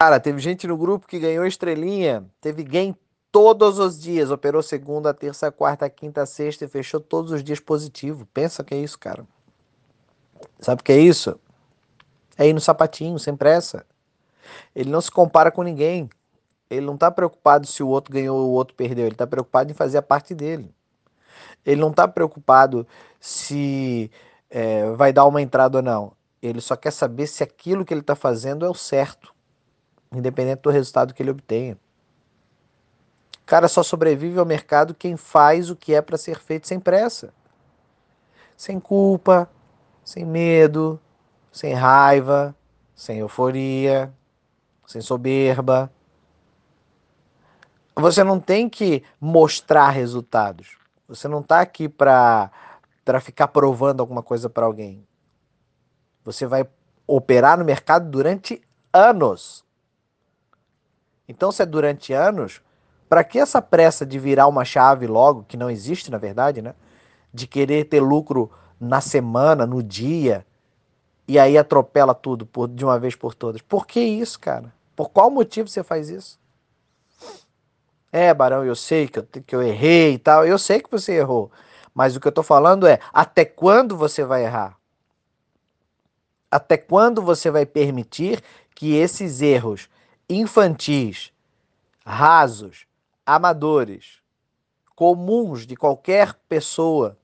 Cara, teve gente no grupo que ganhou estrelinha, teve game todos os dias, operou segunda, terça, quarta, quinta, sexta e fechou todos os dias positivo. Pensa que é isso, cara. Sabe o que é isso? É ir no sapatinho, sem pressa. Ele não se compara com ninguém. Ele não está preocupado se o outro ganhou ou o outro perdeu. Ele está preocupado em fazer a parte dele. Ele não está preocupado se é, vai dar uma entrada ou não. Ele só quer saber se aquilo que ele está fazendo é o certo, independente do resultado que ele obtenha. Cara, só sobrevive ao mercado quem faz o que é para ser feito sem pressa, sem culpa, sem medo, sem raiva, sem euforia, sem soberba. Você não tem que mostrar resultados. Você não está aqui para para ficar provando alguma coisa para alguém. Você vai operar no mercado durante anos. Então, se é durante anos, para que essa pressa de virar uma chave logo, que não existe na verdade, né? De querer ter lucro na semana, no dia, e aí atropela tudo por, de uma vez por todas. Por que isso, cara? Por qual motivo você faz isso? É, Barão, eu sei que eu, que eu errei e tal. Eu sei que você errou. Mas o que eu tô falando é até quando você vai errar? Até quando você vai permitir que esses erros infantis, rasos, amadores, comuns de qualquer pessoa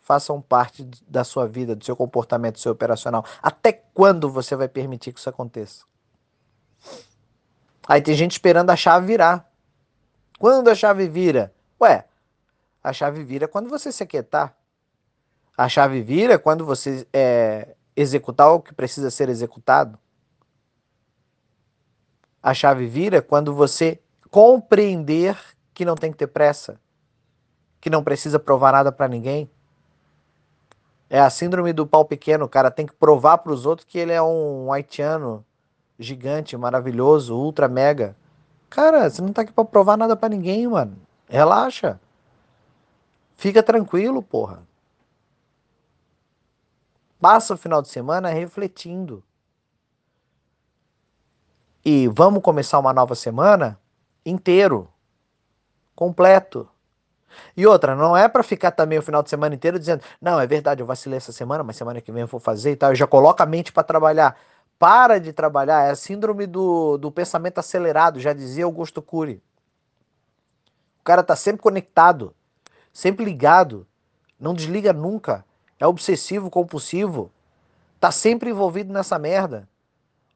façam parte da sua vida, do seu comportamento, do seu operacional. Até quando você vai permitir que isso aconteça? Aí tem gente esperando a chave virar. Quando a chave vira? Ué, a chave vira quando você se aquietar. A chave vira quando você é, executar o que precisa ser executado. A chave vira quando você compreender que não tem que ter pressa, que não precisa provar nada para ninguém. É a síndrome do pau pequeno, o cara tem que provar para os outros que ele é um haitiano gigante, maravilhoso, ultra mega. Cara, você não tá aqui para provar nada para ninguém, mano. Relaxa. Fica tranquilo, porra. Passa o final de semana refletindo. E vamos começar uma nova semana inteiro, completo. E outra, não é para ficar também o final de semana inteiro dizendo, não, é verdade, eu vacilei essa semana, mas semana que vem eu vou fazer e tal. E já coloca a mente para trabalhar. Para de trabalhar, é a síndrome do, do pensamento acelerado, já dizia Augusto Cury. O cara tá sempre conectado, sempre ligado, não desliga nunca, é obsessivo, compulsivo, tá sempre envolvido nessa merda,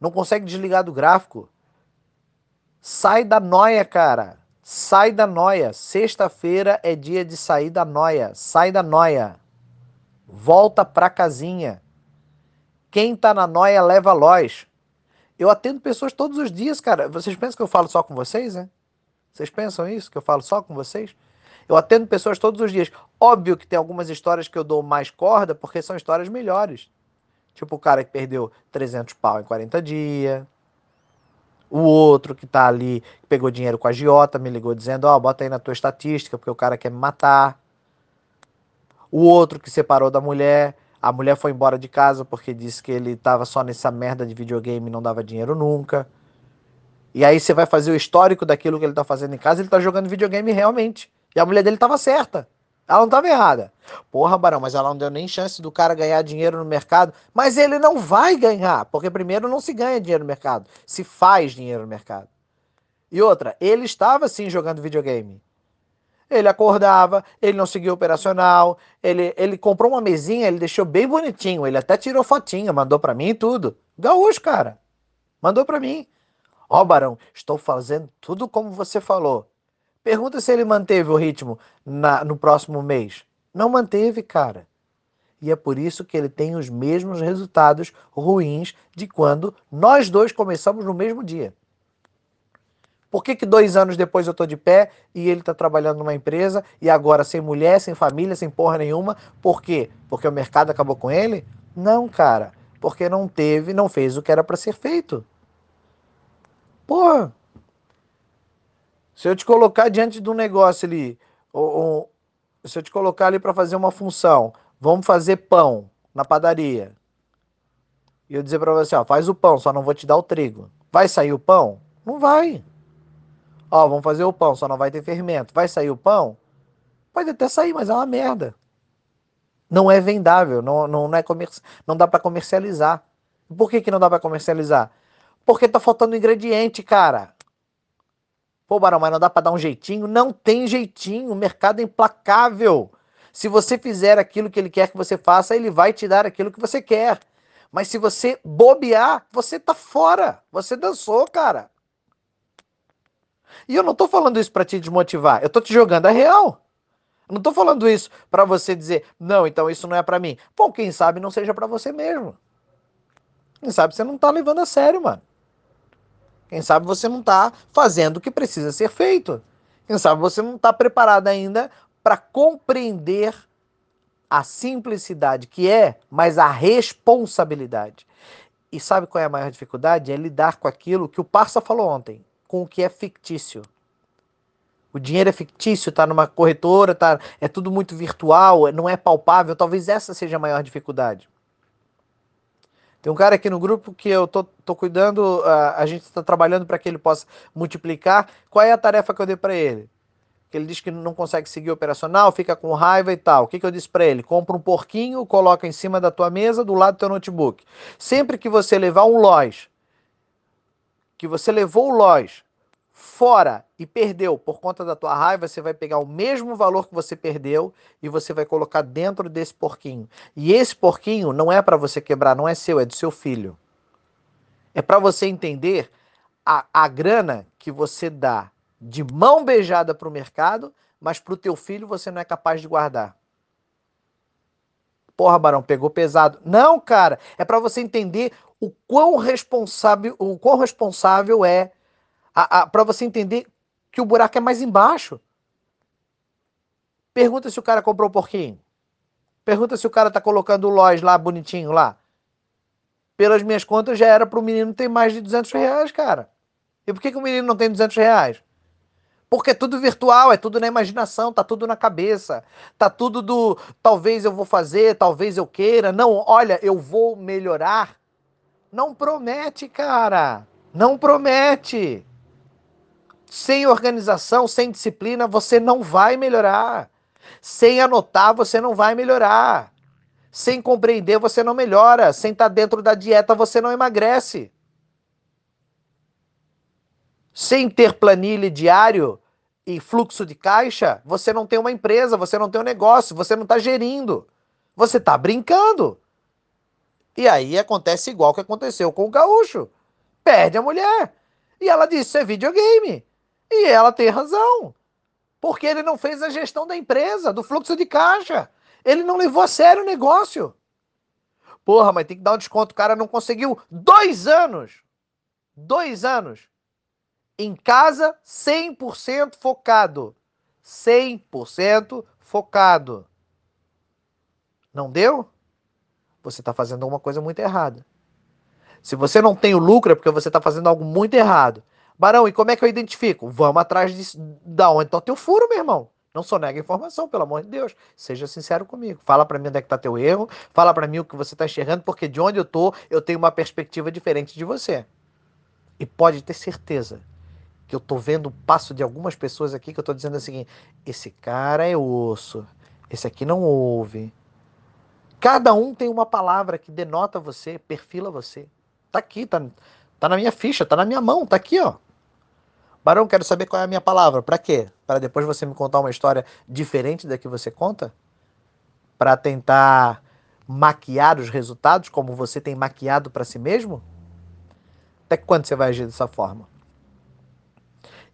não consegue desligar do gráfico, Sai da noia, cara. Sai da noia. Sexta-feira é dia de sair da noia. Sai da noia. Volta pra casinha. Quem tá na noia leva loz. Eu atendo pessoas todos os dias, cara. Vocês pensam que eu falo só com vocês, né? Vocês pensam isso? Que eu falo só com vocês? Eu atendo pessoas todos os dias. Óbvio que tem algumas histórias que eu dou mais corda, porque são histórias melhores. Tipo o cara que perdeu 300 pau em 40 dias o outro que tá ali, que pegou dinheiro com a Giota, me ligou dizendo: Ó, oh, bota aí na tua estatística, porque o cara quer me matar. O outro que separou da mulher, a mulher foi embora de casa porque disse que ele tava só nessa merda de videogame e não dava dinheiro nunca. E aí você vai fazer o histórico daquilo que ele tá fazendo em casa, ele tá jogando videogame realmente. E a mulher dele tava certa. Ela não estava errada. Porra, Barão, mas ela não deu nem chance do cara ganhar dinheiro no mercado. Mas ele não vai ganhar, porque primeiro não se ganha dinheiro no mercado, se faz dinheiro no mercado. E outra, ele estava sim jogando videogame. Ele acordava, ele não seguia operacional, ele, ele comprou uma mesinha, ele deixou bem bonitinho, ele até tirou fotinha, mandou para mim e tudo. Gaúcho, cara. Mandou para mim. Ó, oh, Barão, estou fazendo tudo como você falou. Pergunta se ele manteve o ritmo na, no próximo mês. Não manteve, cara. E é por isso que ele tem os mesmos resultados ruins de quando nós dois começamos no mesmo dia. Por que, que dois anos depois eu estou de pé e ele está trabalhando numa empresa e agora sem mulher, sem família, sem porra nenhuma? Por quê? Porque o mercado acabou com ele? Não, cara. Porque não teve, não fez o que era para ser feito. Porra. Se eu te colocar diante de um negócio ali, ou, ou se eu te colocar ali para fazer uma função, vamos fazer pão na padaria. E eu dizer para você, ó, faz o pão, só não vou te dar o trigo. Vai sair o pão? Não vai. Ó, vamos fazer o pão, só não vai ter fermento. Vai sair o pão? Pode até sair, mas é uma merda. Não é vendável, não, não, não, é comer, não dá para comercializar. Por que, que não dá para comercializar? Porque tá faltando ingrediente, cara. Pô, Barão, mas não dá para dar um jeitinho? Não tem jeitinho. O mercado é implacável. Se você fizer aquilo que ele quer que você faça, ele vai te dar aquilo que você quer. Mas se você bobear, você tá fora. Você dançou, cara. E eu não tô falando isso para te desmotivar. Eu tô te jogando a real. Não tô falando isso para você dizer, não, então isso não é para mim. Bom, quem sabe não seja para você mesmo. Quem sabe você não tá levando a sério, mano. Quem sabe você não tá fazendo o que precisa ser feito. Quem sabe você não tá preparado ainda para compreender a simplicidade que é, mas a responsabilidade. E sabe qual é a maior dificuldade? É lidar com aquilo que o Parça falou ontem, com o que é fictício. O dinheiro é fictício, está numa corretora, tá, é tudo muito virtual, não é palpável. Talvez essa seja a maior dificuldade. Tem um cara aqui no grupo que eu tô, tô cuidando, a, a gente está trabalhando para que ele possa multiplicar. Qual é a tarefa que eu dei para ele? que ele diz que não consegue seguir operacional, fica com raiva e tal. O que, que eu disse para ele? Compra um porquinho, coloca em cima da tua mesa, do lado do teu notebook. Sempre que você levar um loja, que você levou o loja fora e perdeu por conta da tua raiva, você vai pegar o mesmo valor que você perdeu e você vai colocar dentro desse porquinho. E esse porquinho não é para você quebrar, não é seu, é do seu filho. É para você entender a, a grana que você dá de mão beijada para o mercado, mas para o teu filho você não é capaz de guardar. Porra, Barão, pegou pesado. Não, cara, é para você entender o quão responsável, o quão responsável é, para você entender que o buraco é mais embaixo. Pergunta se o cara comprou o porquinho. Pergunta se o cara tá colocando o loja lá bonitinho lá. Pelas minhas contas já era para o menino ter mais de 200 reais, cara. E por que, que o menino não tem 200 reais? Porque é tudo virtual, é tudo na imaginação, tá tudo na cabeça. Tá tudo do talvez eu vou fazer, talvez eu queira. Não, olha, eu vou melhorar. Não promete, cara. Não promete. Sem organização, sem disciplina, você não vai melhorar. Sem anotar, você não vai melhorar. Sem compreender, você não melhora. Sem estar tá dentro da dieta, você não emagrece. Sem ter planilha diário e fluxo de caixa, você não tem uma empresa, você não tem um negócio, você não está gerindo. Você está brincando. E aí acontece igual que aconteceu com o gaúcho. Perde a mulher. E ela disse: Isso é videogame. E ela tem razão. Porque ele não fez a gestão da empresa, do fluxo de caixa. Ele não levou a sério o negócio. Porra, mas tem que dar um desconto. O cara não conseguiu dois anos. Dois anos em casa 100% focado. 100% focado. Não deu? Você está fazendo alguma coisa muito errada. Se você não tem o lucro é porque você está fazendo algo muito errado. Barão, e como é que eu identifico? Vamos atrás de, da onde está o teu furo, meu irmão. Não só nega informação, pelo amor de Deus. Seja sincero comigo. Fala para mim onde é que está teu erro. Fala para mim o que você está enxergando, porque de onde eu tô, eu tenho uma perspectiva diferente de você. E pode ter certeza que eu tô vendo o passo de algumas pessoas aqui que eu tô dizendo assim, esse cara é osso, esse aqui não ouve. Cada um tem uma palavra que denota você, perfila você. Tá aqui, tá, tá na minha ficha, tá na minha mão, tá aqui, ó. Barão, quero saber qual é a minha palavra. Para quê? Para depois você me contar uma história diferente da que você conta? Para tentar maquiar os resultados como você tem maquiado para si mesmo? Até quando você vai agir dessa forma?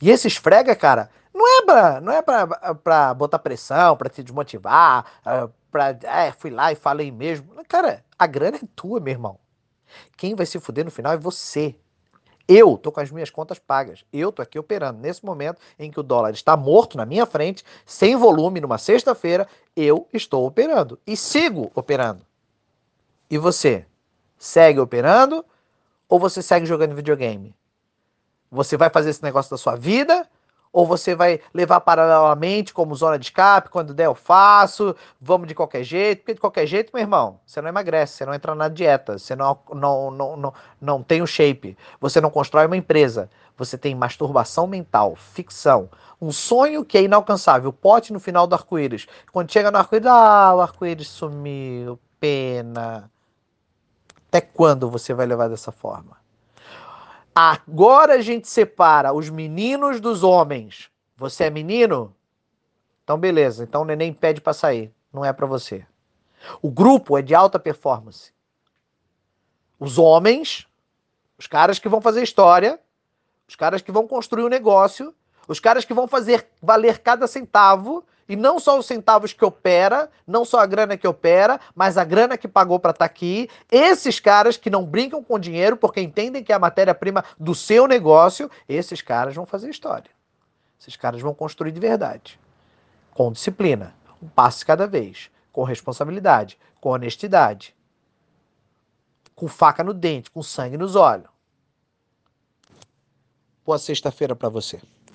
E esse esfrega, cara, não é pra, não é pra, pra botar pressão, pra te desmotivar, ah, pra. É, fui lá e falei mesmo. Cara, a grana é tua, meu irmão. Quem vai se fuder no final é você. Eu tô com as minhas contas pagas. Eu tô aqui operando. Nesse momento em que o dólar está morto na minha frente, sem volume, numa sexta-feira, eu estou operando. E sigo operando. E você? Segue operando ou você segue jogando videogame? Você vai fazer esse negócio da sua vida Ou você vai levar paralelamente como zona de escape, quando der eu faço, vamos de qualquer jeito, porque de qualquer jeito, meu irmão, você não emagrece, você não entra na dieta, você não, não, não, não, não tem o shape, você não constrói uma empresa, você tem masturbação mental, ficção, um sonho que é inalcançável, pote no final do arco-íris. Quando chega no arco-íris, ah, o arco-íris sumiu, pena. Até quando você vai levar dessa forma? Agora a gente separa os meninos dos homens. Você é menino? Então beleza, então o neném pede para sair, não é para você. O grupo é de alta performance. Os homens, os caras que vão fazer história, os caras que vão construir o um negócio, os caras que vão fazer valer cada centavo e não só os centavos que opera, não só a grana que opera, mas a grana que pagou para estar tá aqui. Esses caras que não brincam com dinheiro porque entendem que é a matéria-prima do seu negócio, esses caras vão fazer história. Esses caras vão construir de verdade. Com disciplina, um passo cada vez, com responsabilidade, com honestidade, com faca no dente, com sangue nos olhos. Boa sexta-feira para você.